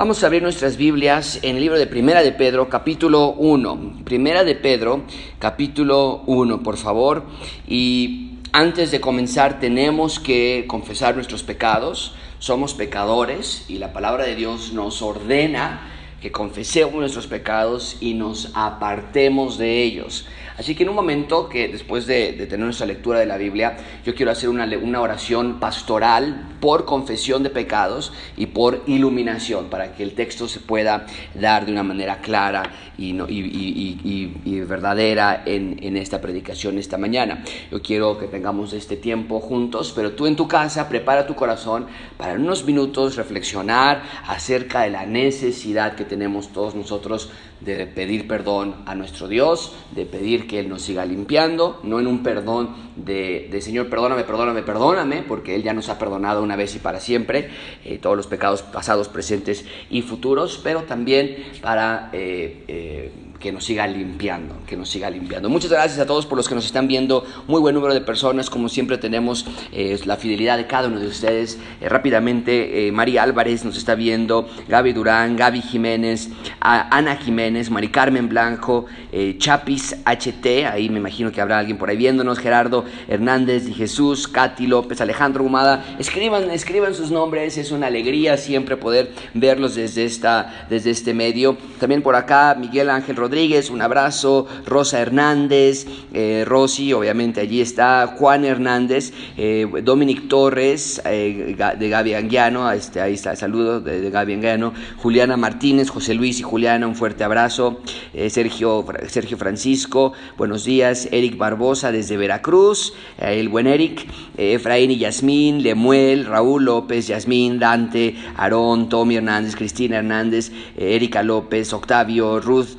Vamos a abrir nuestras Biblias en el libro de Primera de Pedro, capítulo 1. Primera de Pedro, capítulo 1, por favor. Y antes de comenzar tenemos que confesar nuestros pecados. Somos pecadores y la palabra de Dios nos ordena que confesemos nuestros pecados y nos apartemos de ellos. Así que en un momento que después de, tener nuestra lectura de la Biblia, yo quiero hacer una, una, oración pastoral por confesión de pecados y por iluminación, para que el texto se pueda dar de una manera clara y, y, verdadera en, en, esta predicación esta mañana. Yo quiero que tengamos este tiempo juntos, pero tú en tu casa prepara tu corazón para en unos minutos reflexionar acerca de la necesidad que tenemos todos nosotros de pedir perdón a nuestro Dios, de pedir que Él nos siga limpiando, no en un perdón de, Señor, perdóname, perdóname, perdóname, porque Él ya nos ha perdonado una vez y para siempre eh, todos los pecados pasados, presentes y futuros, pero también para... Eh, eh, que nos siga limpiando, que nos siga limpiando. Muchas gracias a todos por los que nos están viendo, muy buen número de personas, como siempre tenemos eh, la fidelidad de cada uno de ustedes. Eh, rápidamente, eh, María Álvarez nos está viendo, Gaby Durán, Gaby Jiménez, Ana Jiménez, Mari Carmen Blanco, Chapis HT, ahí me imagino que habrá alguien por ahí viéndonos, Gerardo Hernández y Jesús, Katy López, Alejandro Humada, escriban, escriban sus nombres, es una alegría siempre poder verlos desde, esta, desde este medio. También por acá, Miguel Ángel Rodríguez, Rodríguez, un abrazo, Rosa Hernández, eh, Rosy, obviamente allí está, Juan Hernández, eh, Dominic Torres, eh, de Gaby Anguiano, este, ahí está el saludo de, de, Gaby Anguiano, Juliana Martínez, José Luis y Juliana, un fuerte abrazo, Sergio, Sergio Francisco, buenos días, Eric Barbosa desde Veracruz, el buen Eric, Efraín y Yasmín, Lemuel, Raúl López, Yasmín, Dante, Aarón, Tommy Hernández, Cristina Hernández, Erika López, Octavio, Ruth,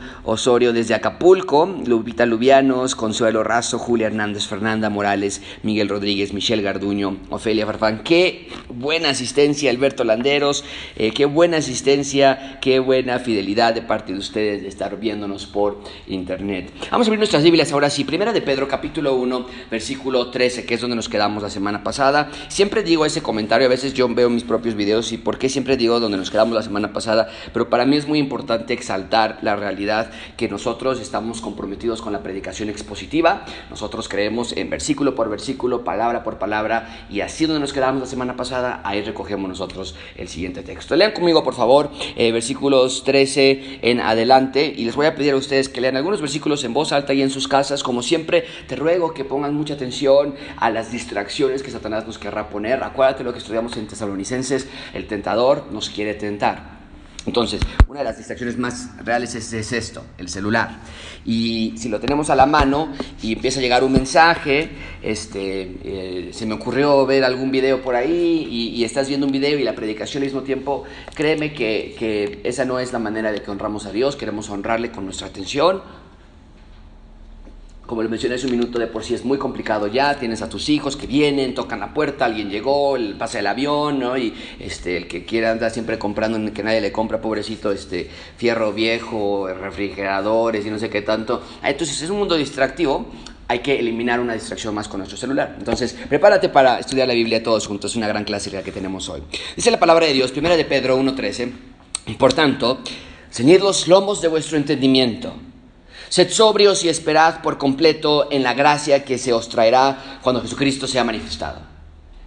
Osorio desde Acapulco, Lupita Lubianos, Consuelo Razo, Julia Hernández, Fernanda Morales, Miguel Rodríguez, Michelle Garduño, Ofelia Farfán. Qué buena asistencia, Alberto Landeros, eh, qué buena asistencia, qué buena fidelidad de parte de ustedes de estar viéndonos por internet. Vamos a abrir nuestras Biblias ahora sí. Primera de Pedro, capítulo 1, versículo 13, que es donde nos quedamos la semana pasada. Siempre digo ese comentario, a veces yo veo mis propios videos y por qué siempre digo donde nos quedamos la semana pasada, pero para mí es muy importante exaltar la realidad que nosotros estamos comprometidos con la predicación expositiva. Nosotros creemos en versículo por versículo, palabra por palabra, y así donde nos quedamos la semana pasada, ahí recogemos nosotros el siguiente texto. Lean conmigo, por favor, eh, versículos 13 en adelante, y les voy a pedir a ustedes que lean algunos versículos en voz alta y en sus casas. Como siempre, te ruego que pongan mucha atención a las distracciones que Satanás nos querrá poner. Acuérdate lo que estudiamos en Tesalonicenses, el tentador nos quiere tentar. Entonces, una de las distracciones más reales es, esto, el celular. Y si lo tenemos a la mano y empieza a llegar un mensaje, este, eh, se me ocurrió ver algún video por ahí y, estás viendo un video y la predicación al mismo tiempo, créeme que, que esa no es la manera de que honramos a Dios, queremos honrarle con nuestra atención, como les mencioné hace un minuto, de por sí es muy complicado ya. Tienes a tus hijos que vienen, tocan la puerta, alguien llegó, el, pasa el avión, ¿no? Y este, el que quiera andar siempre comprando, que nadie le compra, pobrecito, este, fierro viejo, refrigeradores y no sé qué tanto. Entonces es un mundo distractivo. Hay que eliminar una distracción más con nuestro celular. Entonces, prepárate para estudiar la Biblia todos juntos. Es una gran clase que tenemos hoy. Dice la palabra de Dios, primera de Pedro 1.13. Por tanto, ceñid los lomos de vuestro entendimiento Sed sobrios y esperad por completo en la gracia que se os traerá cuando Jesucristo sea manifestado.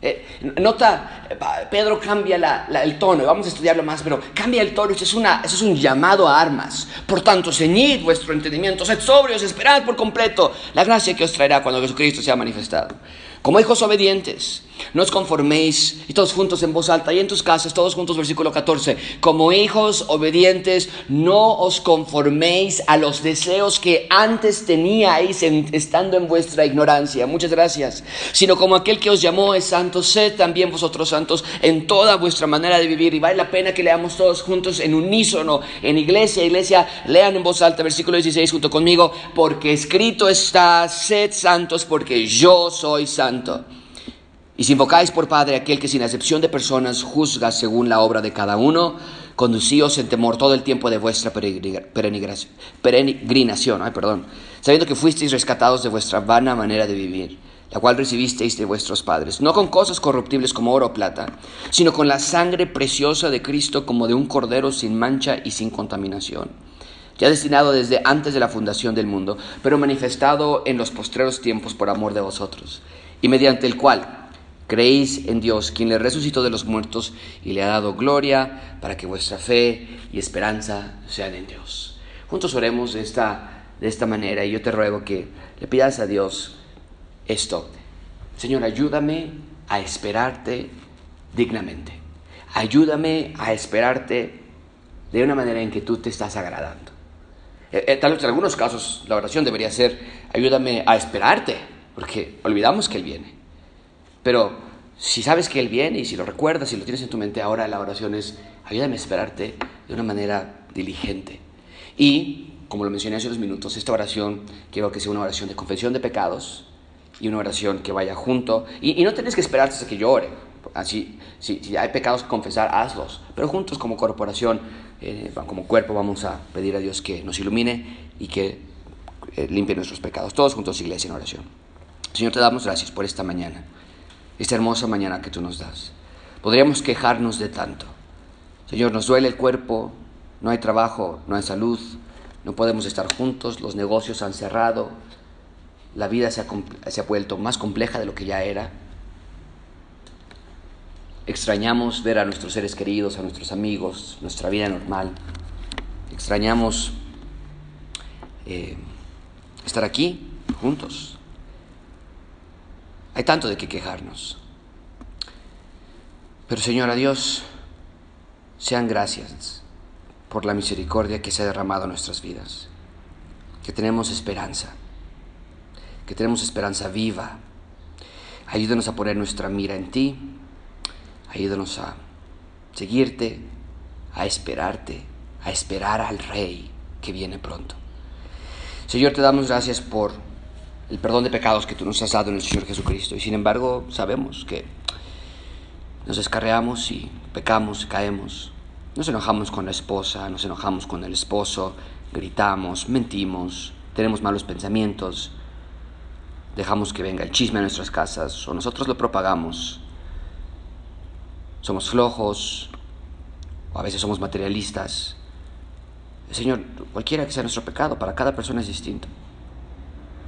Eh, nota, eh, Pedro cambia el tono, vamos a estudiarlo más, pero cambia el tono, eso es, una, es un llamado a armas. Por tanto, ceñid vuestro entendimiento, sed sobrios, esperad por completo la gracia que os traerá cuando Jesucristo sea manifestado. Como hijos obedientes, no os conforméis, y todos juntos en voz alta, y en tus casas, todos juntos, versículo 14. Como hijos obedientes, no os conforméis a los deseos que antes teníais estando en vuestra ignorancia. Muchas gracias. Sino como aquel que os llamó es santo, sed también vosotros santos en toda vuestra manera de vivir. Y vale la pena que leamos todos juntos en unísono, en iglesia, iglesia, lean en voz alta, versículo 16 junto conmigo, porque escrito está, sed santos, porque yo soy santo. Y si invocáis por Padre aquel que sin acepción de personas juzga según la obra de cada uno, conducíos en temor todo el tiempo de vuestra peregrinación, perdón, sabiendo que fuisteis rescatados de vuestra vana manera de vivir la cual recibisteis de vuestros padres, no con cosas corruptibles como oro o plata, sino con la sangre preciosa de Cristo como de un cordero sin mancha y sin contaminación, ya destinado desde antes de la fundación del mundo, pero manifestado en los postreros tiempos por amor de vosotros, y mediante el cual creéis en Dios, quien le resucitó de los muertos y le ha dado gloria para que vuestra fe y esperanza sean en Dios. Juntos oremos de esta, de esta manera y yo te ruego que le pidas a Dios, esto. Señor, ayúdame a esperarte dignamente. Ayúdame a esperarte de una manera en que tú te estás agradando. Eh, eh, tal vez en algunos casos la oración debería ser, ayúdame a esperarte, porque olvidamos que Él viene. Pero si sabes que Él viene y si lo recuerdas y lo tienes en tu mente, ahora la oración es, ayúdame a esperarte de una manera diligente. Y, como lo mencioné hace unos minutos, esta oración quiero que sea una oración de confesión de pecados, y una oración que vaya junto. Y, no tienes que esperar hasta que llore. Así, si, hay pecados que confesar, hazlos. Pero juntos como corporación, eh, como cuerpo, vamos a pedir a Dios que nos ilumine y que eh, limpie nuestros pecados. Todos juntos, iglesia, en oración. Señor, te damos gracias por esta mañana, esta hermosa mañana que tú nos das. Podríamos quejarnos de tanto. Señor, nos duele el cuerpo, no hay trabajo, no hay salud, no podemos estar juntos, los negocios han cerrado, la vida se ha, vuelto más compleja de lo que ya era. Extrañamos ver a nuestros seres queridos, a nuestros amigos, nuestra vida normal. Extrañamos eh, estar aquí juntos. Hay tanto de qué quejarnos. Pero Señor, a Dios sean gracias por la misericordia que se ha derramado en nuestras vidas, que tenemos esperanza que tenemos esperanza viva. Ayúdanos a poner nuestra mira en ti. Ayúdanos a seguirte, a esperarte, a esperar al Rey que viene pronto. Señor, te damos gracias por el perdón de pecados que tú nos has dado en el Señor Jesucristo. Y sin embargo, sabemos que nos descarreamos y pecamos, caemos. Nos enojamos con la esposa, nos enojamos con el esposo, gritamos, mentimos, tenemos malos pensamientos, dejamos que venga el chisme a nuestras casas o nosotros lo propagamos. Somos flojos o a veces somos materialistas. Señor, cualquiera que sea nuestro pecado, para cada persona es distinto.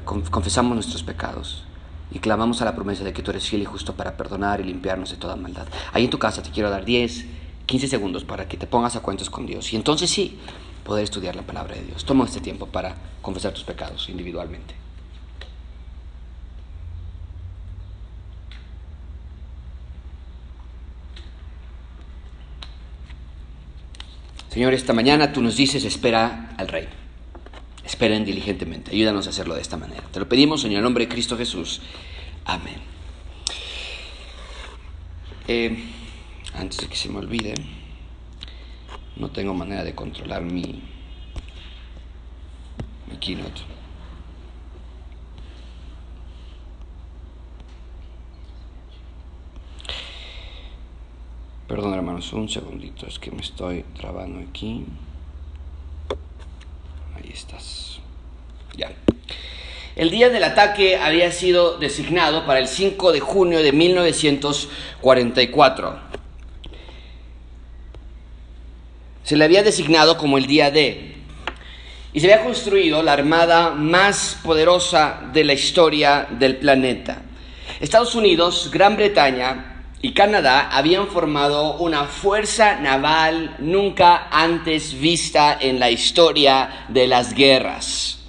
Confesamos nuestros pecados y clamamos a la promesa de que tú eres fiel y justo para perdonar y limpiarnos de toda maldad. Ahí en tu casa te quiero dar 10, 15 segundos para que te pongas a cuentas con Dios y entonces sí poder estudiar la palabra de Dios. Toma este tiempo para confesar tus pecados individualmente. Señor, esta mañana tú nos dices, espera al Rey. Esperen diligentemente. Ayúdanos a hacerlo de esta manera. Te lo pedimos en el nombre de Cristo Jesús. Amén. Eh, antes de que se me olvide, no tengo manera de controlar mi, mi keynote. Perdón hermanos, un segundito, es que me estoy trabando aquí. Ahí estás. Ya. El día del ataque había sido designado para el 5 de junio de 1944. Se le había designado como el día D. Y se había construido la armada más poderosa de la historia del planeta. Estados Unidos, Gran Bretaña, y Canadá habían formado una fuerza naval nunca antes vista en la historia de las guerras.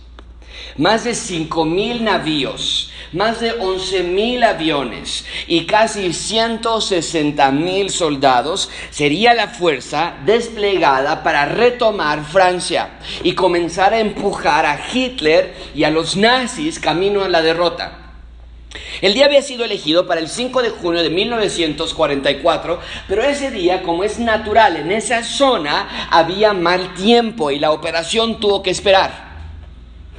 Más de 5.000 navíos, más de 11.000 aviones y casi 160.000 soldados sería la fuerza desplegada para retomar Francia y comenzar a empujar a Hitler y a los nazis camino a la derrota. El día había sido elegido para el 5 de junio de 1944, pero ese día, como es natural, en esa zona había mal tiempo y la operación tuvo que esperar.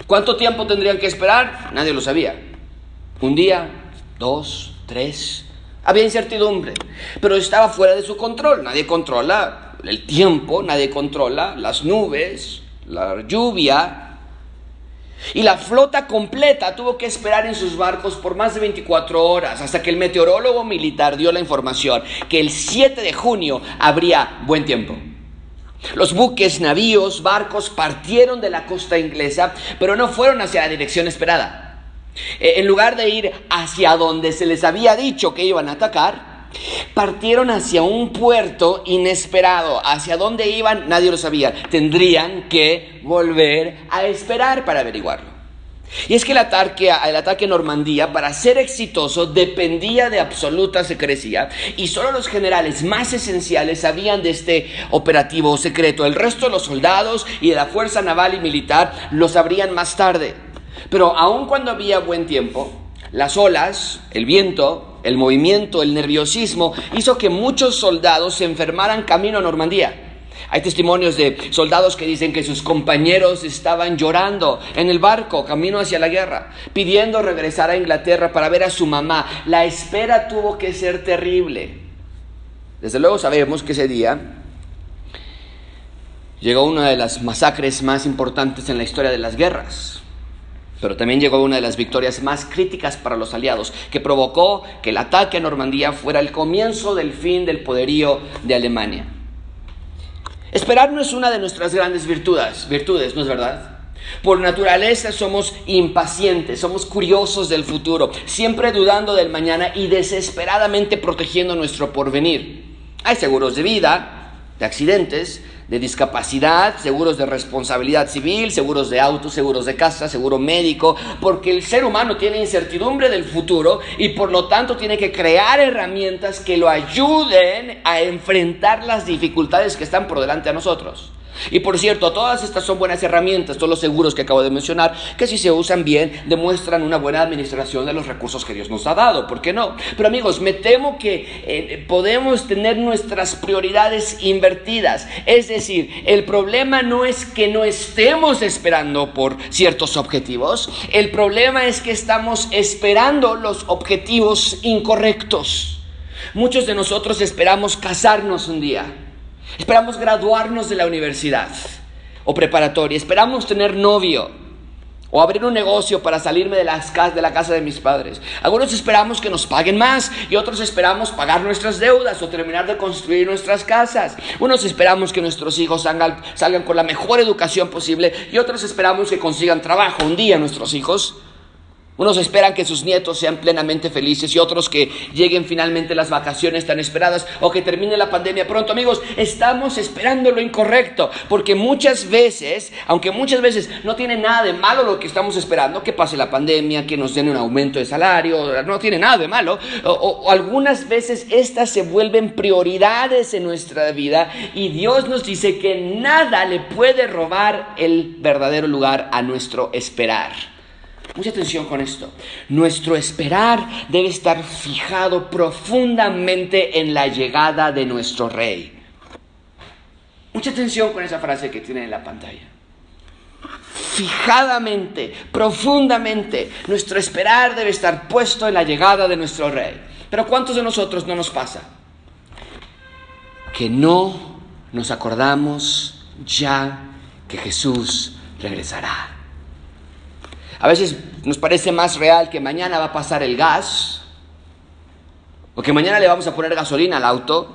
¿Cuánto tiempo tendrían que esperar? Nadie lo sabía. Un día, dos, tres. Había incertidumbre, pero estaba fuera de su control. Nadie controla el tiempo, nadie controla las nubes, la lluvia. Y la flota completa tuvo que esperar en sus barcos por más de 24 horas hasta que el meteorólogo militar dio la información que el 7 de junio habría buen tiempo. Los buques, navíos, barcos partieron de la costa inglesa, pero no fueron hacia la dirección esperada. Eh, en lugar de ir hacia donde se les había dicho que iban a atacar, partieron hacia un puerto inesperado. Hacia dónde iban nadie lo sabía. Tendrían que volver a esperar para averiguarlo. Y es que el ataque, el ataque Normandía, para ser exitoso, dependía de absoluta secrecía y solo los generales más esenciales sabían de este operativo secreto. El resto de los soldados y de la fuerza naval y militar lo sabrían más tarde. Pero aun cuando había buen tiempo, las olas, el viento, el movimiento, el nerviosismo hizo que muchos soldados se enfermaran camino a Normandía. Hay testimonios de soldados que dicen que sus compañeros estaban llorando en el barco camino hacia la guerra, pidiendo regresar a Inglaterra para ver a su mamá. La espera tuvo que ser terrible. Desde luego sabemos que ese día llegó una de las masacres más importantes en la historia de las guerras. Pero también llegó una de las victorias más críticas para los aliados, que provocó que el ataque a Normandía fuera el comienzo del fin del poderío de Alemania. Esperar no es una de nuestras grandes virtudes, virtudes, ¿no es verdad? Por naturaleza somos impacientes, somos curiosos del futuro, siempre dudando del mañana y desesperadamente protegiendo nuestro porvenir. Hay seguros de vida, de accidentes, de discapacidad, seguros de responsabilidad civil, seguros de auto, seguros de casa, seguro médico, porque el ser humano tiene incertidumbre del futuro y por lo tanto tiene que crear herramientas que lo ayuden a enfrentar las dificultades que están por delante a nosotros. Y por cierto, todas estas son buenas herramientas, todos los seguros que acabo de mencionar, que si se usan bien demuestran una buena administración de los recursos que Dios nos ha dado, ¿por qué no? Pero amigos, me temo que eh, podemos tener nuestras prioridades invertidas. Es decir, el problema no es que no estemos esperando por ciertos objetivos, el problema es que estamos esperando los objetivos incorrectos. Muchos de nosotros esperamos casarnos un día Esperamos graduarnos de la universidad o preparatoria. Esperamos tener novio o abrir un negocio para salirme de, las, de la casa de mis padres. Algunos esperamos que nos paguen más y otros esperamos pagar nuestras deudas o terminar de construir nuestras casas. Unos esperamos que nuestros hijos salgan, salgan con la mejor educación posible y otros esperamos que consigan trabajo un día nuestros hijos. Unos esperan que sus nietos sean plenamente felices y otros que lleguen finalmente las vacaciones tan esperadas o que termine la pandemia pronto. Amigos, estamos esperando lo incorrecto porque muchas veces, aunque muchas veces no tiene nada de malo lo que estamos esperando, que pase la pandemia, que nos den un aumento de salario, no tiene nada de malo, o, algunas veces estas se vuelven prioridades en nuestra vida y Dios nos dice que nada le puede robar el verdadero lugar a nuestro esperar. Mucha atención con esto. Nuestro esperar debe estar fijado profundamente en la llegada de nuestro rey. Mucha atención con esa frase que tiene en la pantalla. Fijadamente, profundamente, nuestro esperar debe estar puesto en la llegada de nuestro rey. Pero ¿cuántos de nosotros no nos pasa? Que no nos acordamos ya que Jesús regresará. A veces nos parece más real que mañana va a pasar el gas, o que mañana le vamos a poner gasolina al auto,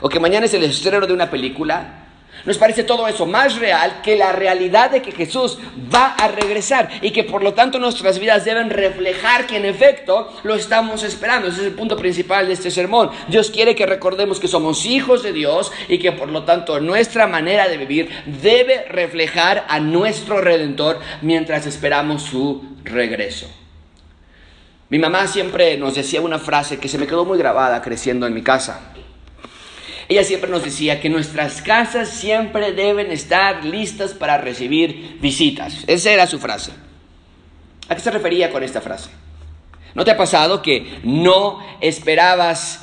o que mañana es el estreno de una película, nos parece todo eso más real que la realidad de que Jesús va a regresar y que por lo tanto nuestras vidas deben reflejar que en efecto lo estamos esperando. Ese es el punto principal de este sermón. Dios quiere que recordemos que somos hijos de Dios y que por lo tanto nuestra manera de vivir debe reflejar a nuestro Redentor mientras esperamos su regreso. Mi mamá siempre nos decía una frase que se me quedó muy grabada creciendo en mi casa. Ella siempre nos decía que nuestras casas siempre deben estar listas para recibir visitas. Esa era su frase. ¿A qué se refería con esta frase? ¿No te ha pasado que no esperabas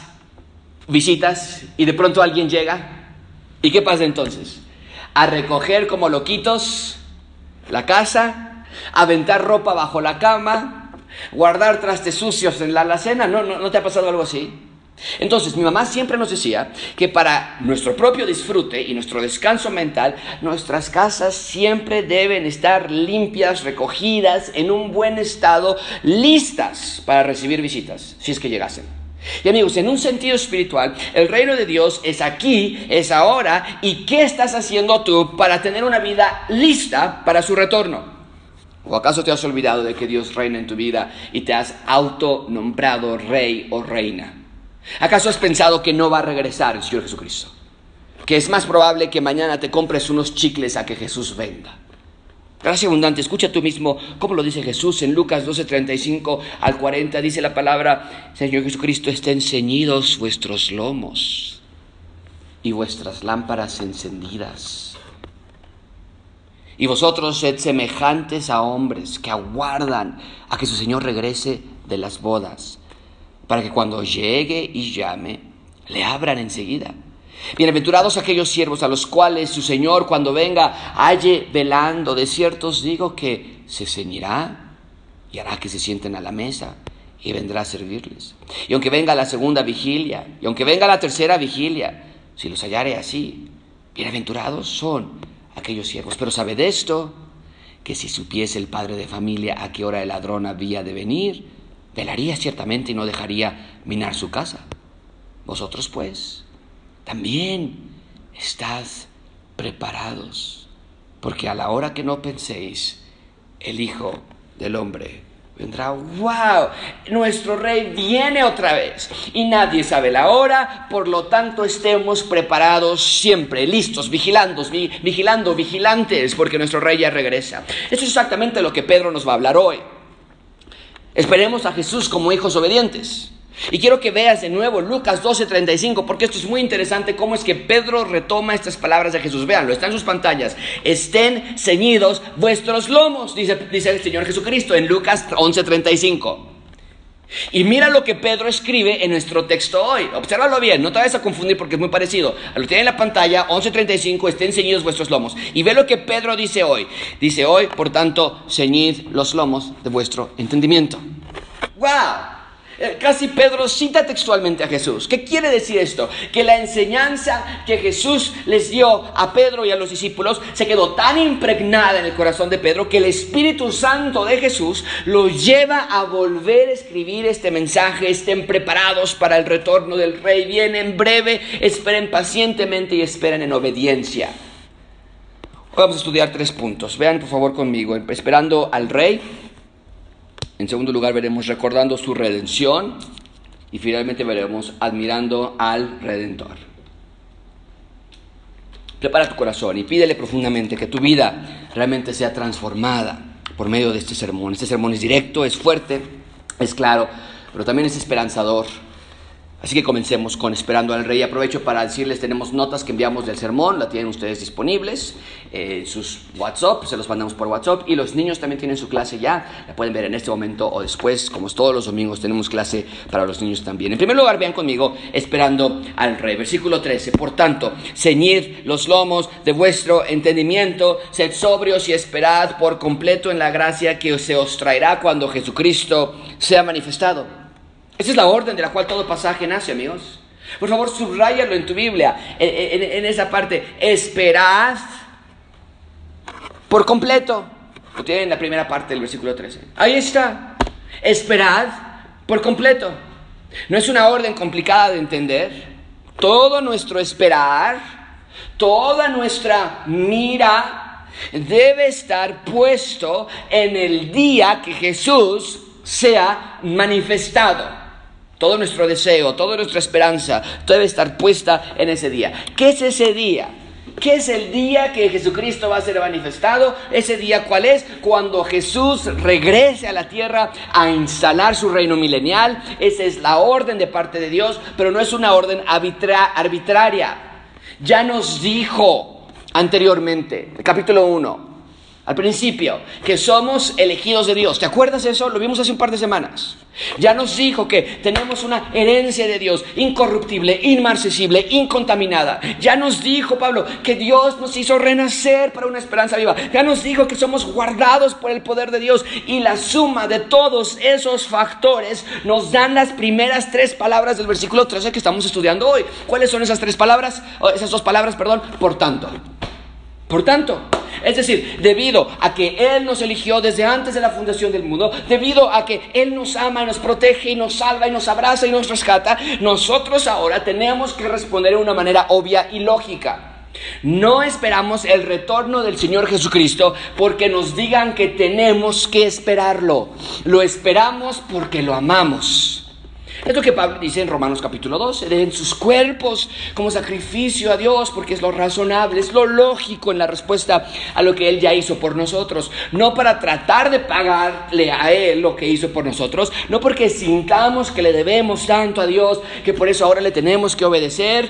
visitas y de pronto alguien llega? ¿Y qué pasa entonces? A recoger como loquitos la casa, aventar ropa bajo la cama, guardar trastes sucios en la alacena. ¿No, no, no te ha pasado algo así? Entonces, mi mamá siempre nos decía que para nuestro propio disfrute y nuestro descanso mental, nuestras casas siempre deben estar limpias, recogidas, en un buen estado, listas para recibir visitas, si es que llegasen. Y amigos, en un sentido espiritual, el reino de Dios es aquí, es ahora, y ¿qué estás haciendo tú para tener una vida lista para su retorno? ¿O acaso te has olvidado de que Dios reina en tu vida y te has autonombrado rey o reina? ¿Acaso has pensado que no va a regresar el Señor Jesucristo? Que es más probable que mañana te compres unos chicles a que Jesús venga. Gracias abundante, escucha tú mismo cómo lo dice Jesús en Lucas 12:35 al 40. Dice la palabra, Señor Jesucristo, estén ceñidos vuestros lomos y vuestras lámparas encendidas. Y vosotros sed semejantes a hombres que aguardan a que su Señor regrese de las bodas para que cuando llegue y llame, le abran enseguida. Bienaventurados aquellos siervos a los cuales su Señor cuando venga halle velando. De ciertos digo que se ceñirá y hará que se sienten a la mesa y vendrá a servirles. Y aunque venga la segunda vigilia, y aunque venga la tercera vigilia, si los hallare así, bienaventurados son aquellos siervos. Pero sabed esto, que si supiese el padre de familia a qué hora el ladrón había de venir, velaría ciertamente y no dejaría minar su casa. Vosotros pues también estad preparados, porque a la hora que no penséis, el Hijo del Hombre vendrá. ¡Wow! Nuestro Rey viene otra vez y nadie sabe la hora, por lo tanto estemos preparados siempre, listos, vigilando, vigilando, vigilantes, porque nuestro Rey ya regresa. Esto es exactamente lo que Pedro nos va a hablar hoy. Esperemos a Jesús como hijos obedientes. Y quiero que veas de nuevo Lucas 12:35, porque esto es muy interesante, cómo es que Pedro retoma estas palabras de Jesús. Véanlo, está en sus pantallas. Estén ceñidos vuestros lomos, dice, dice el Señor Jesucristo en Lucas 11:35. Y mira lo que Pedro escribe en nuestro texto hoy. Obsérvalo bien, no te vayas a confundir porque es muy parecido. Lo tiene en la pantalla, 11.35, estén ceñidos vuestros lomos. Y ve lo que Pedro dice hoy. Dice hoy, por tanto, ceñid los lomos de vuestro entendimiento. ¡Wow! Eh, casi Pedro cita textualmente a Jesús. ¿Qué quiere decir esto? Que la enseñanza que Jesús les dio a Pedro y a los discípulos se quedó tan impregnada en el corazón de Pedro que el Espíritu Santo de Jesús lo lleva a volver a escribir este mensaje. Estén preparados para el retorno del Rey. Viene en breve, esperen pacientemente y esperen en obediencia. vamos a estudiar tres puntos. Vean por favor conmigo. Esperando al Rey en segundo lugar veremos recordando su redención y finalmente veremos admirando al Redentor. Prepara tu corazón y pídele profundamente que tu vida realmente sea transformada por medio de este sermón. Este sermón es directo, es fuerte, es claro, pero también es esperanzador Así que comencemos con Esperando al Rey. Aprovecho para decirles, tenemos notas que enviamos del sermón, la tienen ustedes disponibles, eh, sus WhatsApp, se los mandamos por WhatsApp y los niños también tienen su clase ya, la pueden ver en este momento o después, como todos los domingos tenemos clase para los niños también. En primer lugar, vean conmigo Esperando al Rey, versículo 13. Por tanto, ceñid los lomos de vuestro entendimiento, sed sobrios y esperad por completo en la gracia que se os traerá cuando Jesucristo sea manifestado. Esa es la orden de la cual todo pasaje nace, amigos. Por favor, subrayalo en tu Biblia, en, esa parte. Esperad por completo. Lo tienen en la primera parte del versículo 13. Ahí está. Esperad por completo. No es una orden complicada de entender. Todo nuestro esperar, toda nuestra mira debe estar puesto en el día que Jesús sea manifestado. Todo nuestro deseo, toda nuestra esperanza debe estar puesta en ese día. ¿Qué es ese día? ¿Qué es el día que Jesucristo va a ser manifestado? Ese día cuál es? Cuando Jesús regrese a la tierra a instalar su reino milenial. Esa es la orden de parte de Dios, pero no es una orden arbitraria. Ya nos dijo anteriormente, capítulo 1, al principio, que somos elegidos de Dios. ¿Te acuerdas de eso? Lo vimos hace un par de semanas. Ya nos dijo que tenemos una herencia de Dios, incorruptible, inmarcesible, incontaminada. Ya nos dijo Pablo que Dios nos hizo renacer para una esperanza viva. Ya nos dijo que somos guardados por el poder de Dios. Y la suma de todos esos factores nos dan las primeras tres palabras del versículo 13 que estamos estudiando hoy. ¿Cuáles son esas tres palabras? esas dos palabras, perdón. Por tanto. Por tanto. Es decir, debido a que Él nos eligió desde antes de la fundación del mundo, debido a que Él nos ama y nos protege y nos salva y nos abraza y nos rescata, nosotros ahora tenemos que responder de una manera obvia y lógica. No esperamos el retorno del Señor Jesucristo porque nos digan que tenemos que esperarlo. Lo esperamos porque lo amamos. Es lo que Pablo dice en Romanos capítulo 12, den sus cuerpos como sacrificio a Dios, porque es lo razonable, es lo lógico en la respuesta a lo que Él ya hizo por nosotros. No para tratar de pagarle a Él lo que hizo por nosotros, no porque sintamos que le debemos tanto a Dios, que por eso ahora le tenemos que obedecer,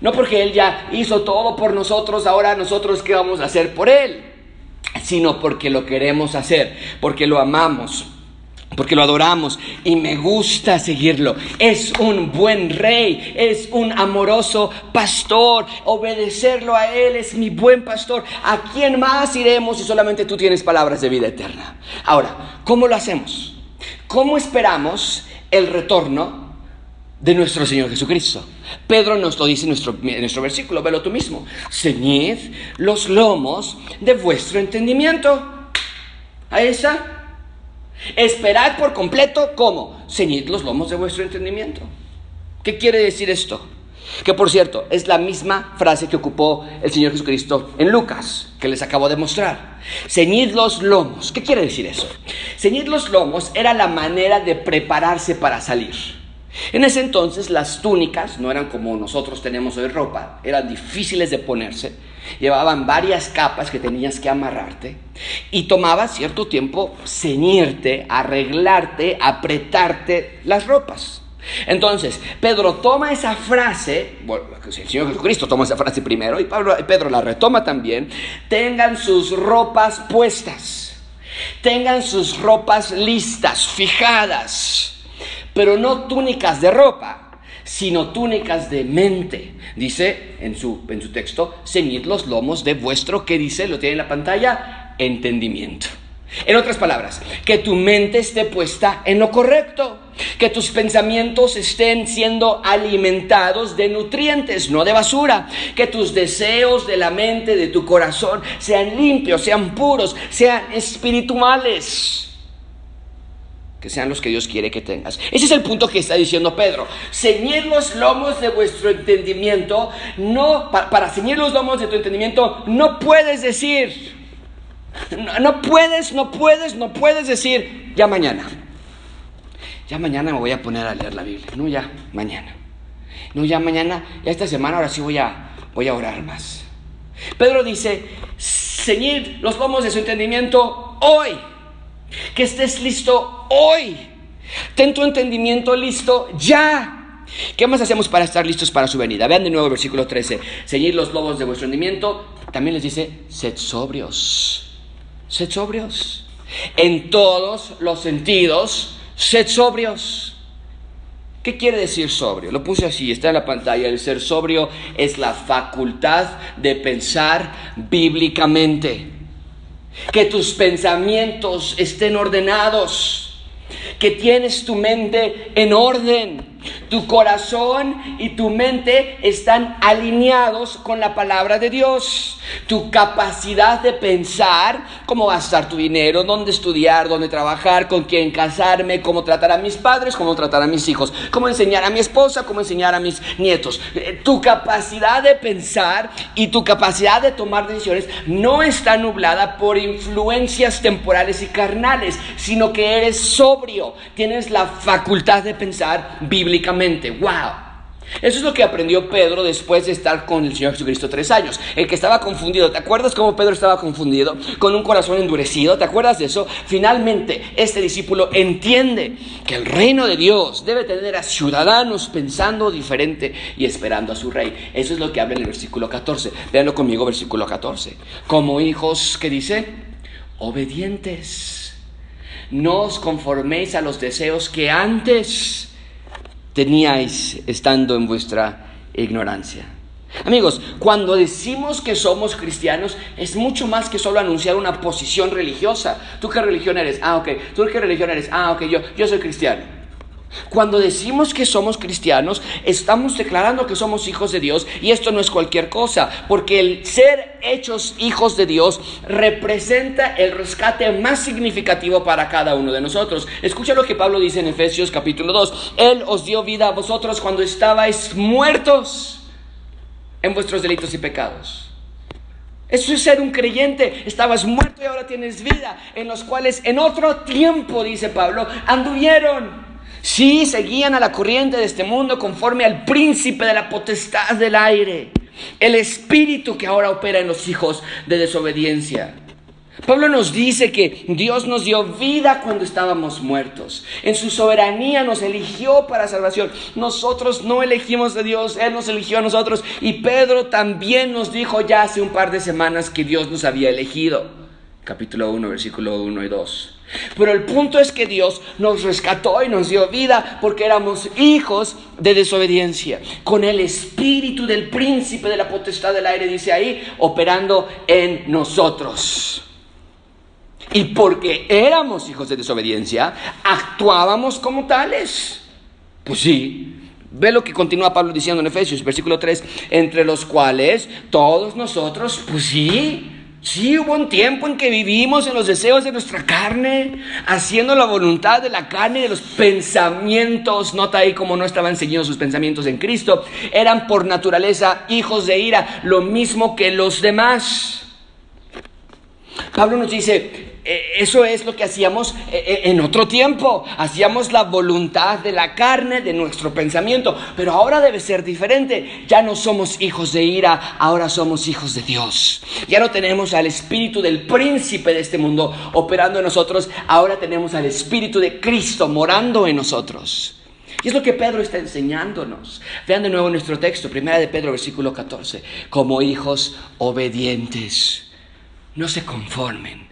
no porque Él ya hizo todo por nosotros, ahora nosotros qué vamos a hacer por Él, sino porque lo queremos hacer, porque lo amamos porque lo adoramos y me gusta seguirlo. Es un buen rey, es un amoroso pastor. Obedecerlo a Él es mi buen pastor. ¿A quién más iremos si solamente tú tienes palabras de vida eterna? Ahora, ¿cómo lo hacemos? ¿Cómo esperamos el retorno de nuestro Señor Jesucristo? Pedro nos lo dice en nuestro, en nuestro versículo, velo tú mismo. Ceñid los lomos de vuestro entendimiento. ¿A esa? Esperad por completo, ¿cómo? Ceñid los lomos de vuestro entendimiento. ¿Qué quiere decir esto? Que por cierto, es la misma frase que ocupó el Señor Jesucristo en Lucas, que les acabo de mostrar. Ceñid los lomos. ¿Qué quiere decir eso? Ceñid los lomos era la manera de prepararse para salir. En ese entonces las túnicas no eran como nosotros tenemos hoy ropa, eran difíciles de ponerse Llevaban varias capas que tenías que amarrarte y tomaba cierto tiempo ceñirte, arreglarte, apretarte las ropas. Entonces, Pedro toma esa frase, el Señor Jesucristo toma esa frase primero y Pedro la retoma también, tengan sus ropas puestas, tengan sus ropas listas, fijadas, pero no túnicas de ropa, sino túnicas de mente. Dice en su, en su texto, ceñid los lomos de vuestro, ¿qué dice? Lo tiene en la pantalla, entendimiento. En otras palabras, que tu mente esté puesta en lo correcto, que tus pensamientos estén siendo alimentados de nutrientes, no de basura, que tus deseos de la mente, de tu corazón, sean limpios, sean puros, sean espirituales que sean los que Dios quiere que tengas. Ese es el punto que está diciendo Pedro. Ceñid los lomos de vuestro entendimiento. No, para, ceñir los lomos de tu entendimiento, no puedes decir, no, puedes, no puedes, no puedes decir, ya mañana. Ya mañana me voy a poner a leer la Biblia. No, ya mañana. No, ya mañana, ya esta semana ahora sí voy a, voy a orar más. Pedro dice, ceñid los lomos de su entendimiento hoy que estés listo hoy. Ten tu entendimiento listo ya. ¿Qué más hacemos para estar listos para su venida? Vean de nuevo el versículo 13. Seguid los lobos de vuestro entendimiento. También les dice, sed sobrios. Sed sobrios. En todos los sentidos, sed sobrios. ¿Qué quiere decir sobrio? Lo puse así, está en la pantalla. El ser sobrio es la facultad de pensar bíblicamente que tus pensamientos estén ordenados, que tienes tu mente en orden, tu corazón y tu mente están alineados con la palabra de Dios. Tu capacidad de pensar cómo gastar tu dinero, dónde estudiar, dónde trabajar, con quién casarme, cómo tratar a mis padres, cómo tratar a mis hijos, cómo enseñar a mi esposa, cómo enseñar a mis nietos. Eh, tu capacidad de pensar y tu capacidad de tomar decisiones no está nublada por influencias temporales y carnales, sino que eres sobrio, tienes la facultad de pensar bíblicamente ¡Wow! Eso es lo que aprendió Pedro después de estar con el Señor Jesucristo tres años. El que estaba confundido, ¿te acuerdas cómo Pedro estaba confundido? Con un corazón endurecido, ¿te acuerdas de eso? Finalmente, este discípulo entiende que el reino de Dios debe tener a ciudadanos pensando diferente y esperando a su rey. Eso es lo que habla en el versículo 14. Véanlo conmigo, versículo 14. Como hijos, ¿qué dice? obedientes. No os conforméis a los deseos que antes teníais estando en vuestra ignorancia. Amigos, cuando decimos que somos cristianos, es mucho más que solo anunciar una posición religiosa. ¿Tú qué religión eres? Ah, ok. ¿Tú qué religión eres? Ah, ok, yo, yo soy cristiano. Cuando decimos que somos cristianos, estamos declarando que somos hijos de Dios y esto no es cualquier cosa, porque el ser hechos hijos de Dios representa el rescate más significativo para cada uno de nosotros. Escucha lo que Pablo dice en Efesios capítulo 2. Él os dio vida a vosotros cuando estabais muertos en vuestros delitos y pecados. Eso es ser un creyente. Estabas muerto y ahora tienes vida, en los cuales en otro tiempo, dice Pablo, anduvieron. Sí, seguían a la corriente de este mundo conforme al príncipe de la potestad del aire, el espíritu que ahora opera en los hijos de desobediencia. Pablo nos dice que Dios nos dio vida cuando estábamos muertos. En su soberanía nos eligió para salvación. Nosotros no elegimos a Dios, Él nos eligió a nosotros. Y Pedro también nos dijo ya hace un par de semanas que Dios nos había elegido. Capítulo 1, versículo 1 y 2. Pero el punto es que Dios nos rescató y nos dio vida porque éramos hijos de desobediencia. Con el espíritu del príncipe de la potestad del aire, dice ahí, operando en nosotros. Y porque éramos hijos de desobediencia, actuábamos como tales. Pues sí. Ve lo que continúa Pablo diciendo en Efesios, versículo 3, entre los cuales todos nosotros, pues sí, Sí, hubo un tiempo en que vivimos en los deseos de nuestra carne, haciendo la voluntad de la carne y de los pensamientos. Nota ahí cómo no estaban seguidos sus pensamientos en Cristo. Eran por naturaleza hijos de ira, lo mismo que los demás. Pablo nos dice, eh, eso es lo que hacíamos eh, eh, en otro tiempo. Hacíamos la voluntad de la carne, de nuestro pensamiento. Pero ahora debe ser diferente. Ya no somos hijos de ira, ahora somos hijos de Dios. Ya no tenemos al espíritu del príncipe de este mundo operando en nosotros. Ahora tenemos al espíritu de Cristo morando en nosotros. Y es lo que Pedro está enseñándonos. Vean de nuevo nuestro texto, primera de Pedro, versículo 14. Como hijos obedientes, no se conformen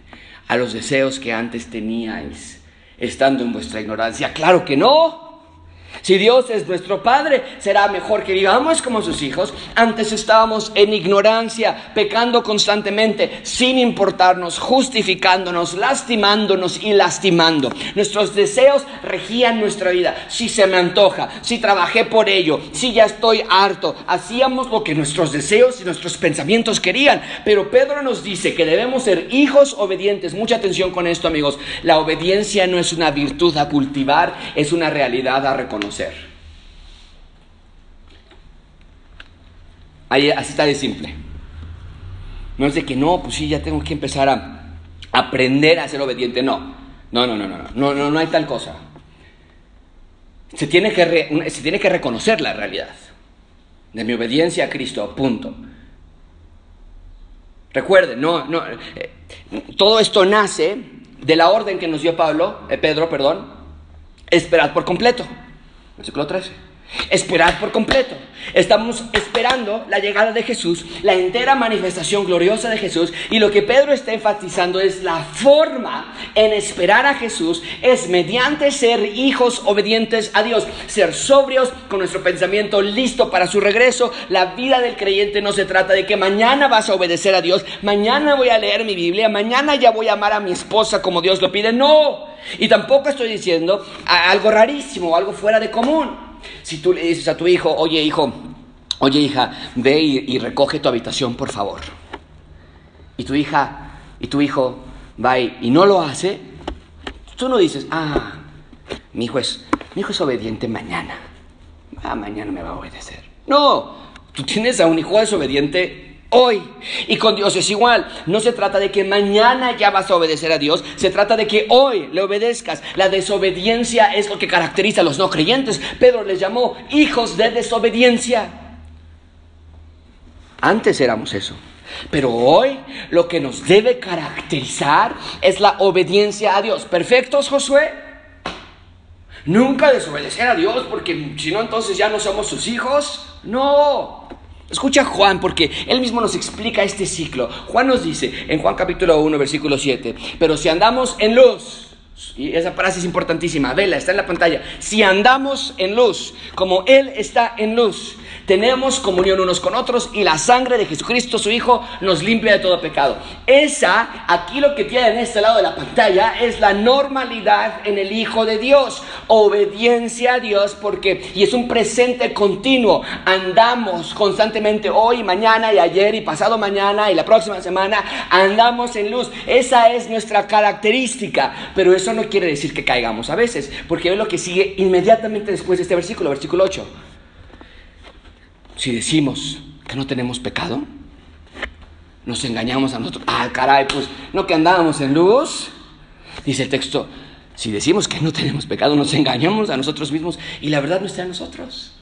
a los deseos que antes teníais, estando en vuestra ignorancia. Claro que no. Si Dios es nuestro Padre, será mejor que vivamos como sus hijos. Antes estábamos en ignorancia, pecando constantemente, sin importarnos, justificándonos, lastimándonos y lastimando. Nuestros deseos regían nuestra vida. Si se me antoja, si trabajé por ello, si ya estoy harto, hacíamos lo que nuestros deseos y nuestros pensamientos querían. Pero Pedro nos dice que debemos ser hijos obedientes. Mucha atención con esto, amigos. La obediencia no es una virtud a cultivar, es una realidad a reconocer Ahí, así está de simple. No es de que no, pues sí, ya tengo que empezar a aprender a ser obediente. No, no, no, no, no, no, no, no hay tal cosa. Se tiene, que se tiene que reconocer la realidad de mi obediencia a Cristo, punto. Recuerden, no, no, eh, todo esto nace de la orden que nos dio Pablo, eh, Pedro, perdón, esperad por completo. Versículo 13. Esperad por completo. Estamos esperando la llegada de Jesús, la entera manifestación gloriosa de Jesús. Y lo que Pedro está enfatizando es la forma en esperar a Jesús es mediante ser hijos obedientes a Dios, ser sobrios con nuestro pensamiento listo para su regreso. La vida del creyente no se trata de que mañana vas a obedecer a Dios, mañana voy a leer mi Biblia, mañana ya voy a amar a mi esposa como Dios lo pide. No. Y tampoco estoy diciendo algo rarísimo, algo fuera de común. Si tú le dices a tu hijo, oye hijo, oye hija, ve y, recoge tu habitación, por favor. Y tu hija y tu hijo va y, no lo hace, tú no dices, ah, mi hijo es, mi hijo es obediente mañana. Ah, mañana me va a obedecer. No, tú tienes a un hijo desobediente hoy. Y con Dios es igual. No se trata de que mañana ya vas a obedecer a Dios, se trata de que hoy le obedezcas. La desobediencia es lo que caracteriza a los no creyentes. Pedro les llamó hijos de desobediencia. Antes éramos eso. Pero hoy lo que nos debe caracterizar es la obediencia a Dios. ¿Perfectos, Josué? Nunca desobedecer a Dios porque si no entonces ya no somos sus hijos. No. Escucha a Juan porque él mismo nos explica este ciclo. Juan nos dice en Juan capítulo 1, versículo 7, pero si andamos en luz, y esa frase es importantísima, vela, está en la pantalla, si andamos en luz, como Él está en luz, tenemos comunión unos con otros y la sangre de Jesucristo, su Hijo, nos limpia de todo pecado. Esa, aquí lo que tiene en este lado de la pantalla, es la normalidad en el Hijo de Dios. Obediencia a Dios porque, y es un presente continuo, andamos constantemente hoy, mañana y ayer y pasado mañana y la próxima semana, andamos en luz. Esa es nuestra característica, pero eso no quiere decir que caigamos a veces, porque es lo que sigue inmediatamente después de este versículo, versículo 8 si decimos que no tenemos pecado, nos engañamos a nosotros. Ah, caray, pues no que andábamos en luz. Dice el texto, si decimos que no tenemos pecado, nos engañamos a nosotros mismos y la verdad no está en nosotros.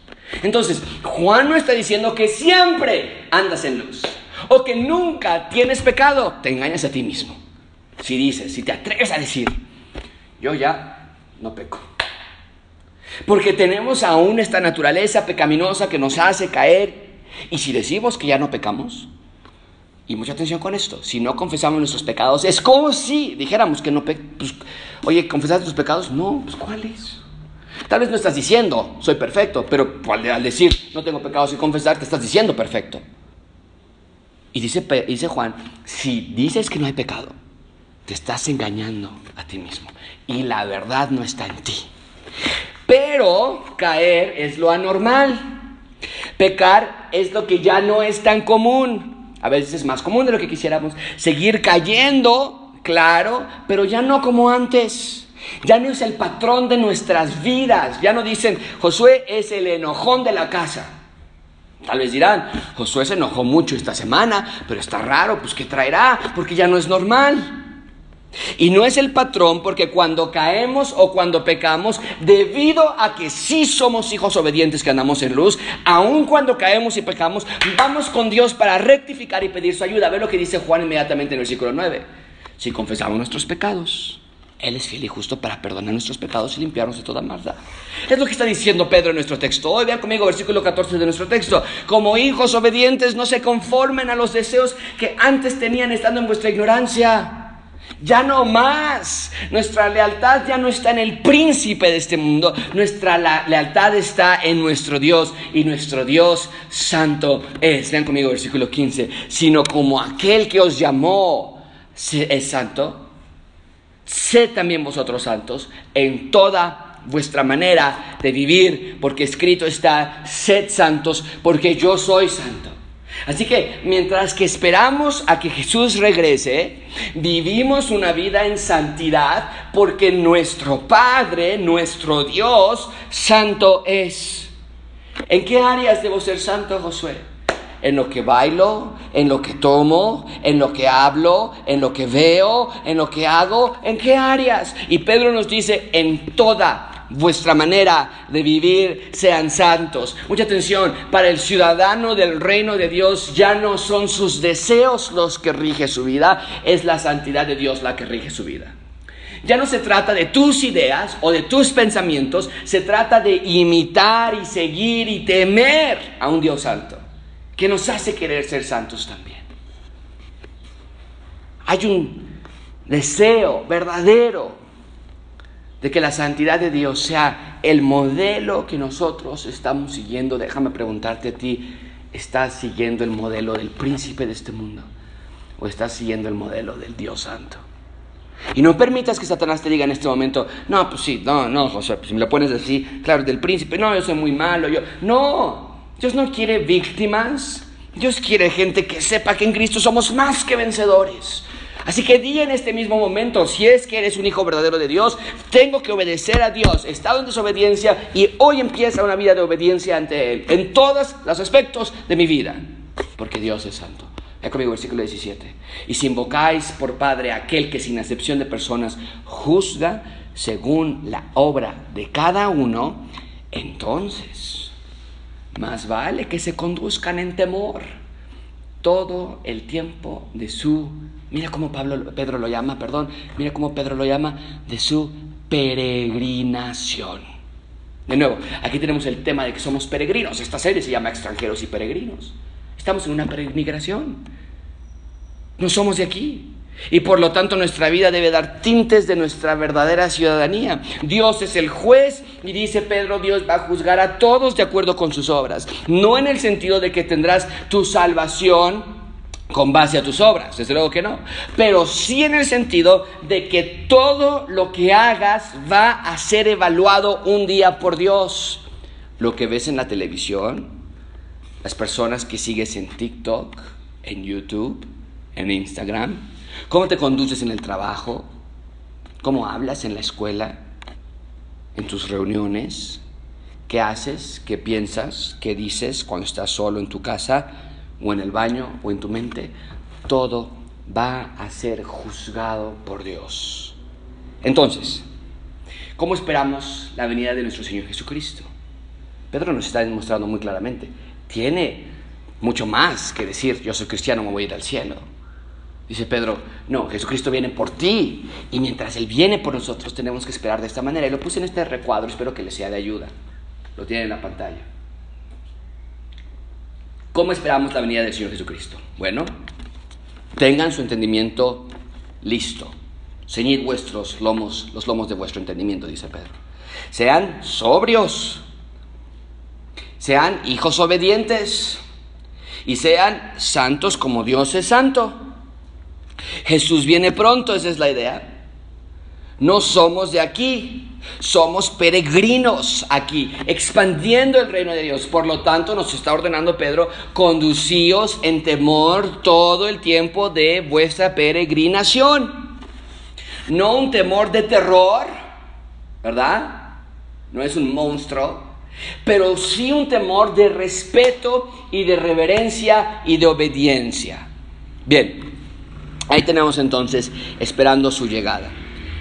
Entonces, Juan no está diciendo que siempre andas en luz o que nunca tienes pecado. Te engañas a ti mismo. Si dices, si te atreves a decir, yo ya no peco. Porque tenemos aún esta naturaleza pecaminosa que nos hace caer. Y si decimos que ya no pecamos, y mucha atención con esto, si no confesamos nuestros pecados, es como si dijéramos que no pecamos. Pues, oye, ¿confesaste tus pecados? No, pues ¿cuáles? Tal vez no estás diciendo, soy perfecto, pero al decir, no tengo pecados y confesar, te estás diciendo perfecto. Y dice, dice Juan, si dices que no hay pecado, te estás engañando a ti mismo. Y la verdad no está en ti. Pero caer es lo anormal. Pecar es lo que ya no es tan común. A veces es más común de lo que quisiéramos. Seguir cayendo, claro, pero ya no como antes. Ya no es el patrón de nuestras vidas. Ya no dicen, Josué es el enojón de la casa. Tal vez dirán, Josué se enojó mucho esta semana, pero está raro, pues ¿qué traerá? Porque ya no es normal. Y no es el patrón porque cuando caemos o cuando pecamos, debido a que sí somos hijos obedientes que andamos en luz, aun cuando caemos y pecamos, vamos con Dios para rectificar y pedir su ayuda. Ve lo que dice Juan inmediatamente en el versículo 9. Si confesamos nuestros pecados, Él es fiel y justo para perdonar nuestros pecados y limpiarnos de toda maldad. Es lo que está diciendo Pedro en nuestro texto. Hoy vean conmigo versículo 14 de nuestro texto. Como hijos obedientes, no se conformen a los deseos que antes tenían estando en vuestra ignorancia ya no más. Nuestra lealtad ya no está en el príncipe de este mundo. Nuestra lealtad está en nuestro Dios. Y nuestro Dios santo es, vean conmigo versículo 15, sino como aquel que os llamó es santo, sed también vosotros santos en toda vuestra manera de vivir, porque escrito está, sed santos, porque yo soy santo. Así que mientras que esperamos a que Jesús regrese, vivimos una vida en santidad porque nuestro Padre, nuestro Dios, santo es. ¿En qué áreas debo ser santo, Josué? En lo que bailo, en lo que tomo, en lo que hablo, en lo que veo, en lo que hago, ¿en qué áreas? Y Pedro nos dice, en toda vuestra manera de vivir sean santos. Mucha atención, para el ciudadano del reino de Dios ya no son sus deseos los que rige su vida, es la santidad de Dios la que rige su vida. Ya no se trata de tus ideas o de tus pensamientos, se trata de imitar y seguir y temer a un Dios santo, que nos hace querer ser santos también. Hay un deseo verdadero de que la santidad de Dios sea el modelo que nosotros estamos siguiendo, déjame preguntarte a ti, ¿estás siguiendo el modelo del príncipe de este mundo? ¿O estás siguiendo el modelo del Dios Santo? Y no permitas que Satanás te diga en este momento, no, pues sí, no, no, José, pues si me lo pones así, claro, del príncipe, no, yo soy muy malo, yo, no, Dios no quiere víctimas, Dios quiere gente que sepa que en Cristo somos más que vencedores. Así que di en este mismo momento, si es que eres un hijo verdadero de Dios, tengo que obedecer a Dios. He estado en desobediencia y hoy empieza una vida de obediencia ante Él, en todos los aspectos de mi vida, porque Dios es santo. Ve conmigo versículo 17. Y si invocáis por Padre aquel que sin acepción de personas juzga según la obra de cada uno, entonces más vale que se conduzcan en temor todo el tiempo de su Mira cómo Pablo, Pedro lo llama, perdón, mira cómo Pedro lo llama de su peregrinación. De nuevo, aquí tenemos el tema de que somos peregrinos. Esta serie se llama Extranjeros y Peregrinos. Estamos en una peregrinación. No somos de aquí. Y por lo tanto nuestra vida debe dar tintes de nuestra verdadera ciudadanía. Dios es el juez y dice Pedro, Dios va a juzgar a todos de acuerdo con sus obras. No en el sentido de que tendrás tu salvación con base a tus obras, desde luego que no. Pero sí en el sentido de que todo lo que hagas va a ser evaluado un día por Dios. Lo que ves en la televisión, las personas que sigues en TikTok, en YouTube, en Instagram, cómo te conduces en el trabajo, cómo hablas en la escuela, en tus reuniones, qué haces, qué piensas, qué dices cuando estás solo en tu casa o en el baño o en tu mente, todo va a ser juzgado por Dios. Entonces, ¿cómo esperamos la venida de nuestro Señor Jesucristo? Pedro nos está demostrando muy claramente, tiene mucho más que decir, yo soy cristiano, me voy a ir al cielo. Dice Pedro, no, Jesucristo viene por ti y mientras Él viene por nosotros tenemos que esperar de esta manera. Y lo puse en este recuadro, espero que les sea de ayuda. Lo tienen en la pantalla. ¿Cómo esperamos la venida del Señor Jesucristo? Bueno, tengan su entendimiento listo. Ceñid vuestros lomos, los lomos de vuestro entendimiento, dice Pedro. Sean sobrios, sean hijos obedientes y sean santos como Dios es santo. Jesús viene pronto, esa es la idea. No somos de aquí, somos peregrinos aquí, expandiendo el reino de Dios. Por lo tanto, nos está ordenando Pedro, conducíos en temor todo el tiempo de vuestra peregrinación. No un temor de terror, ¿verdad? No es un monstruo, pero sí un temor de respeto y de reverencia y de obediencia. Bien, Ahí tenemos entonces esperando su llegada,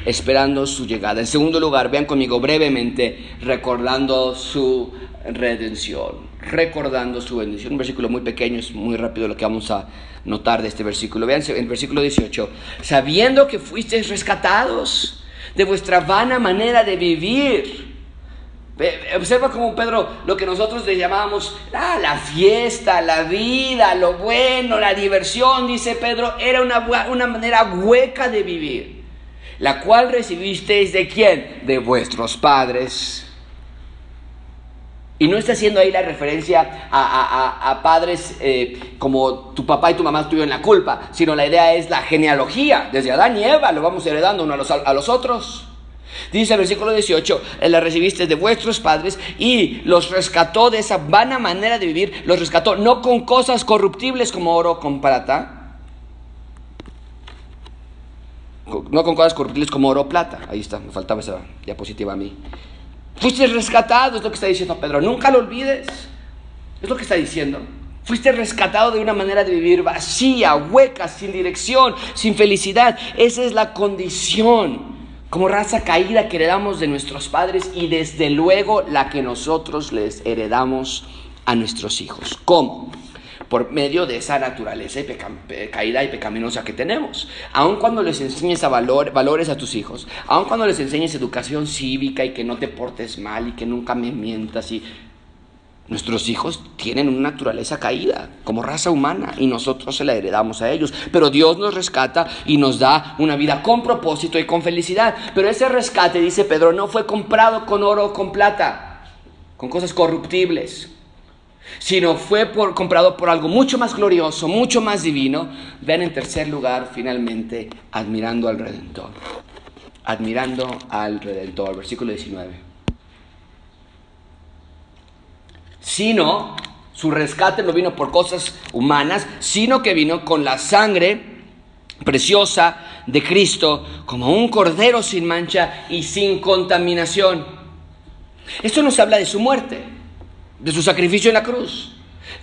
esperando su llegada. En segundo lugar, vean conmigo brevemente, recordando su redención, recordando su bendición. Un versículo muy pequeño, es muy rápido lo que vamos a notar de este versículo. Vean en el versículo 18, sabiendo que fuisteis rescatados de vuestra vana manera de vivir Observa como Pedro, lo que nosotros le llamábamos ah, la fiesta, la vida, lo bueno, la diversión, dice Pedro, era una, una manera hueca de vivir, la cual recibisteis de quién? De vuestros padres. Y no está haciendo ahí la referencia a, padres eh, como tu papá y tu mamá tuvieron la culpa, sino la idea es la genealogía, desde Adán y Eva lo vamos heredando uno a los, a los otros. Dice el versículo 18, la recibiste de vuestros padres y los rescató de esa vana manera de vivir, los rescató no con cosas corruptibles como oro con plata, no con cosas corruptibles como oro o plata. Ahí está, me faltaba esa diapositiva a mí. Fuiste rescatado, es lo que está diciendo Pedro. Nunca lo olvides. Es lo que está diciendo. Fuiste rescatado de una manera de vivir vacía, hueca, sin dirección, sin felicidad. Esa es la condición como raza caída que heredamos de nuestros padres y desde luego la que nosotros les heredamos a nuestros hijos. ¿Cómo? Por medio de esa naturaleza caída y pecaminosa que tenemos. Aun cuando les enseñes valores a tus hijos, aun cuando les enseñes educación cívica y que no te portes mal y que nunca me mientas y Nuestros hijos tienen una naturaleza caída como raza humana y nosotros se la heredamos a ellos. Pero Dios nos rescata y nos da una vida con propósito y con felicidad. Pero ese rescate, dice Pedro, no fue comprado con oro o con plata, con cosas corruptibles, sino fue por, comprado por algo mucho más glorioso, mucho más divino. Ven en tercer lugar, finalmente, admirando al Redentor. Admirando al Redentor, versículo 19 sino su rescate no vino por cosas humanas, sino que vino con la sangre preciosa de Cristo como un cordero sin mancha y sin contaminación. Esto nos habla de su muerte, de su sacrificio en la cruz,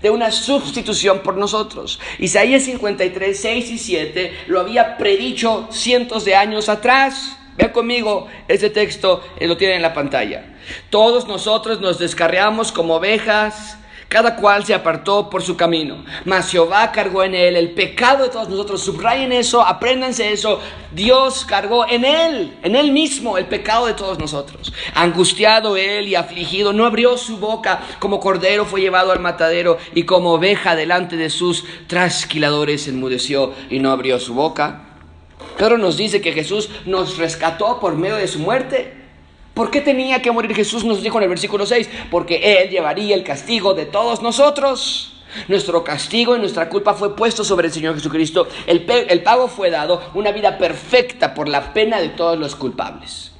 de una sustitución por nosotros. Isaías 53, 6 y 7 lo había predicho cientos de años atrás. Vean conmigo ese texto, eh, lo tienen en la pantalla. Todos nosotros nos descarriamos como ovejas, Cada cual se apartó por su camino, mas Jehová cargó en él el pecado de todos nosotros. Subrayen eso, apréndanse eso. Dios cargó en él, en él mismo, el pecado de todos nosotros. Angustiado él y afligido, no abrió su boca, como cordero fue llevado al matadero y como oveja delante de sus trasquiladores enmudeció y no abrió su boca. Pedro nos dice que Jesús nos rescató por medio de su muerte. ¿Por qué tenía que morir Jesús? Nos dijo en el versículo 6, porque Él llevaría el castigo de todos nosotros. Nuestro castigo y nuestra culpa fue puesto sobre el Señor Jesucristo. El, pago fue dado, una vida perfecta por la pena de todos los culpables.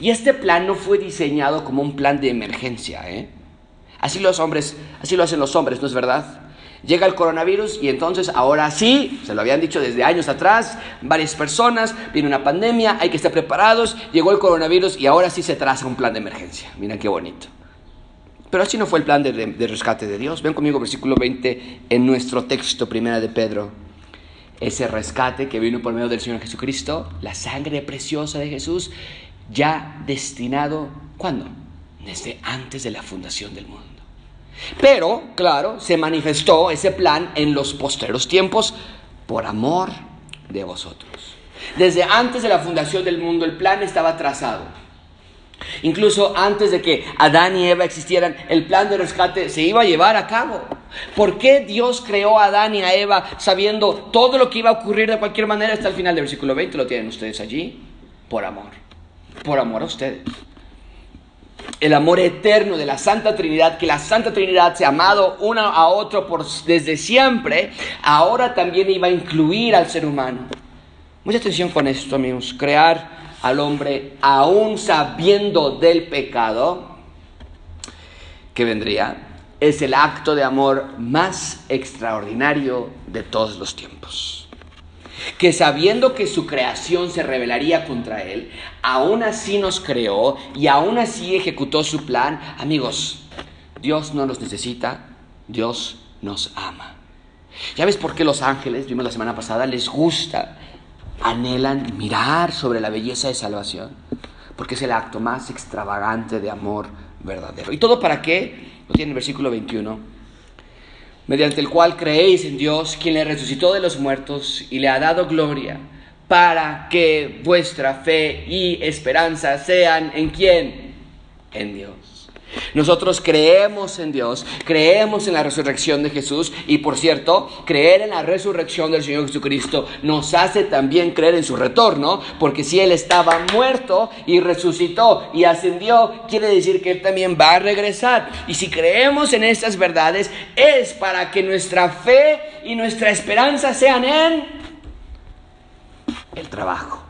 Y este plan no fue diseñado como un plan de emergencia. ¿eh? Así los hombres, así lo hacen los hombres, ¿no es verdad? Llega el coronavirus y entonces ahora sí, se lo habían dicho desde años atrás, varias personas, viene una pandemia, hay que estar preparados, llegó el coronavirus y ahora sí se traza un plan de emergencia. Miren qué bonito. Pero así no fue el plan de, rescate de Dios. Ven conmigo versículo 20 en nuestro texto, primera de Pedro. Ese rescate que vino por medio del Señor Jesucristo, la sangre preciosa de Jesús, ya destinado, ¿cuándo? Desde antes de la fundación del mundo. Pero, claro, se manifestó ese plan en los posteros tiempos por amor de vosotros. Desde antes de la fundación del mundo el plan estaba trazado. Incluso antes de que Adán y Eva existieran, el plan de rescate se iba a llevar a cabo. ¿Por qué Dios creó a Adán y a Eva sabiendo todo lo que iba a ocurrir de cualquier manera hasta el final del versículo 20? Lo tienen ustedes allí. Por amor. Por amor a ustedes el amor eterno de la Santa Trinidad, que la Santa Trinidad se ha amado uno a otro por, desde siempre, ahora también iba a incluir al ser humano. Mucha atención con esto, amigos. Crear al hombre aún sabiendo del pecado que vendría es el acto de amor más extraordinario de todos los tiempos que sabiendo que su creación se rebelaría contra él, aún así nos creó y aún así ejecutó su plan. Amigos, Dios no nos necesita, Dios nos ama. ¿Ya ves por qué los ángeles, vimos la semana pasada, les gusta, anhelan mirar sobre la belleza de salvación? Porque es el acto más extravagante de amor verdadero. ¿Y todo para qué? Lo tiene el versículo 21 mediante el cual creéis en Dios, quien le resucitó de los muertos y le ha dado gloria, para que vuestra fe y esperanza sean en quién? En Dios. Nosotros creemos en Dios, creemos en la resurrección de Jesús y por cierto, creer en la resurrección del Señor Jesucristo nos hace también creer en su retorno, porque si Él estaba muerto y resucitó y ascendió, quiere decir que Él también va a regresar. Y si creemos en estas verdades es para que nuestra fe y nuestra esperanza sean en el trabajo.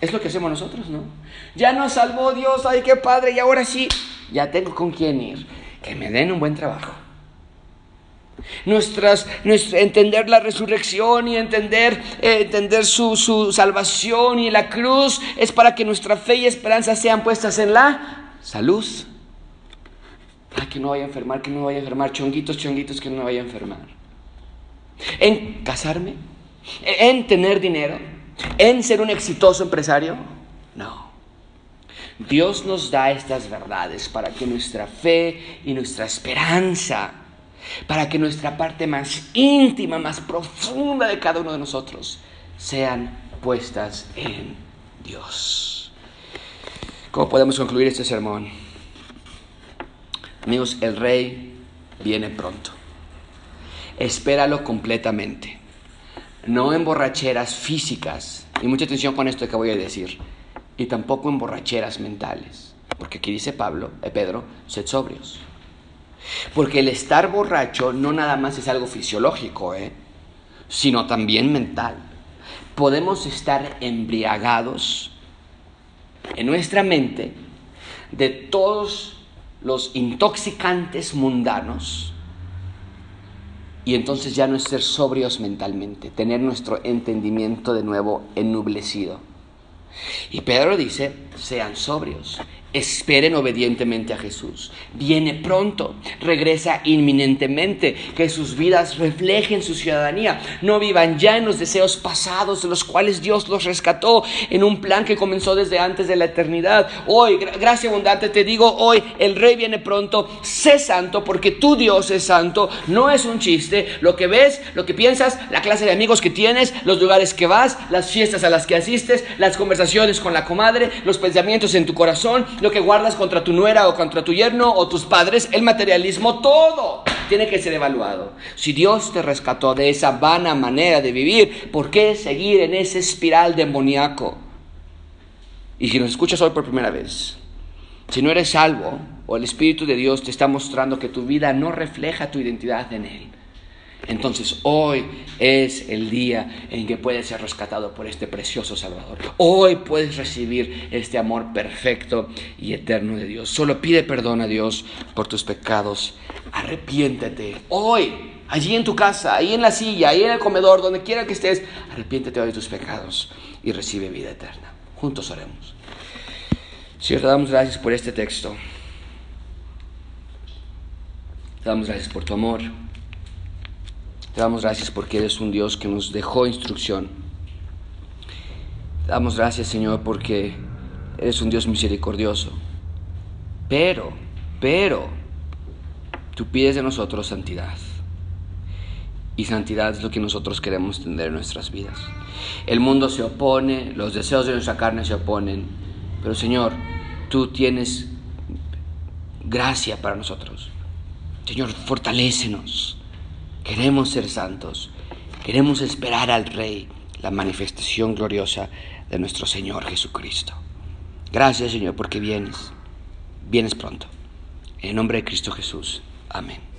Es lo que hacemos nosotros, ¿no? Ya nos salvó Dios, ay qué padre, y ahora sí, ya tengo con quién ir. Que me den un buen trabajo. Nuestras, entender la resurrección y entender, eh, entender su, su salvación y la cruz es para que nuestra fe y esperanza sean puestas en la salud. Para que no vaya a enfermar, que no vaya a enfermar, chonguitos, chonguitos, que no vaya a enfermar. En casarme, en tener dinero, en ser un exitoso empresario? No. Dios nos da estas verdades para que nuestra fe y nuestra esperanza, para que nuestra parte más íntima, más profunda de cada uno de nosotros, sean puestas en Dios. ¿Cómo podemos concluir este sermón? Amigos, el rey viene pronto. Espéralo completamente no en borracheras físicas, y mucha atención con esto que voy a decir, y tampoco en borracheras mentales, porque aquí dice Pablo, eh, Pedro, sed sobrios. Porque el estar borracho no nada más es algo fisiológico, ¿eh? sino también mental. Podemos estar embriagados en nuestra mente de todos los intoxicantes mundanos y entonces ya no es ser sobrios mentalmente, tener nuestro entendimiento de nuevo ennublecido. Y Pedro dice, sean sobrios, Esperen obedientemente a Jesús. Viene pronto, regresa inminentemente. Que sus vidas reflejen su ciudadanía. No vivan ya en los deseos pasados de los cuales Dios los rescató en un plan que comenzó desde antes de la eternidad. Hoy, gracia abundante, te digo, hoy el Rey viene pronto. Sé santo porque tu Dios es santo. No es un chiste. Lo que ves, lo que piensas, la clase de amigos que tienes, los lugares que vas, las fiestas a las que asistes, las conversaciones con la comadre, los pensamientos en tu corazón lo que guardas contra tu nuera o contra tu yerno o tus padres, el materialismo, todo tiene que ser evaluado. Si Dios te rescató de esa vana manera de vivir, ¿por qué seguir en ese espiral demoníaco? Y si nos escuchas hoy por primera vez, si no eres salvo o el Espíritu de Dios te está mostrando que tu vida no refleja tu identidad en Él, entonces hoy es el día en que puedes ser rescatado por este precioso Salvador. Hoy puedes recibir este amor perfecto y eterno de Dios. Solo pide perdón a Dios por tus pecados. Arrepiéntete. Hoy, allí en tu casa, ahí en la silla, ahí en el comedor, donde quiera que estés, arrepiéntete hoy de tus pecados y recibe vida eterna. Juntos oremos. Señor, te damos gracias por este texto. Te damos gracias por tu amor. Te damos gracias porque eres un Dios que nos dejó instrucción. Te damos gracias, Señor, porque eres un Dios misericordioso. Pero, pero, tú pides de nosotros santidad. Y santidad es lo que nosotros queremos tener en nuestras vidas. El mundo se opone, los deseos de nuestra carne se oponen. Pero, Señor, tú tienes gracia para nosotros. Señor, fortalécenos. Queremos ser santos, queremos esperar al Rey, la manifestación gloriosa de nuestro Señor Jesucristo. Gracias Señor porque vienes, vienes pronto. En el nombre de Cristo Jesús. Amén.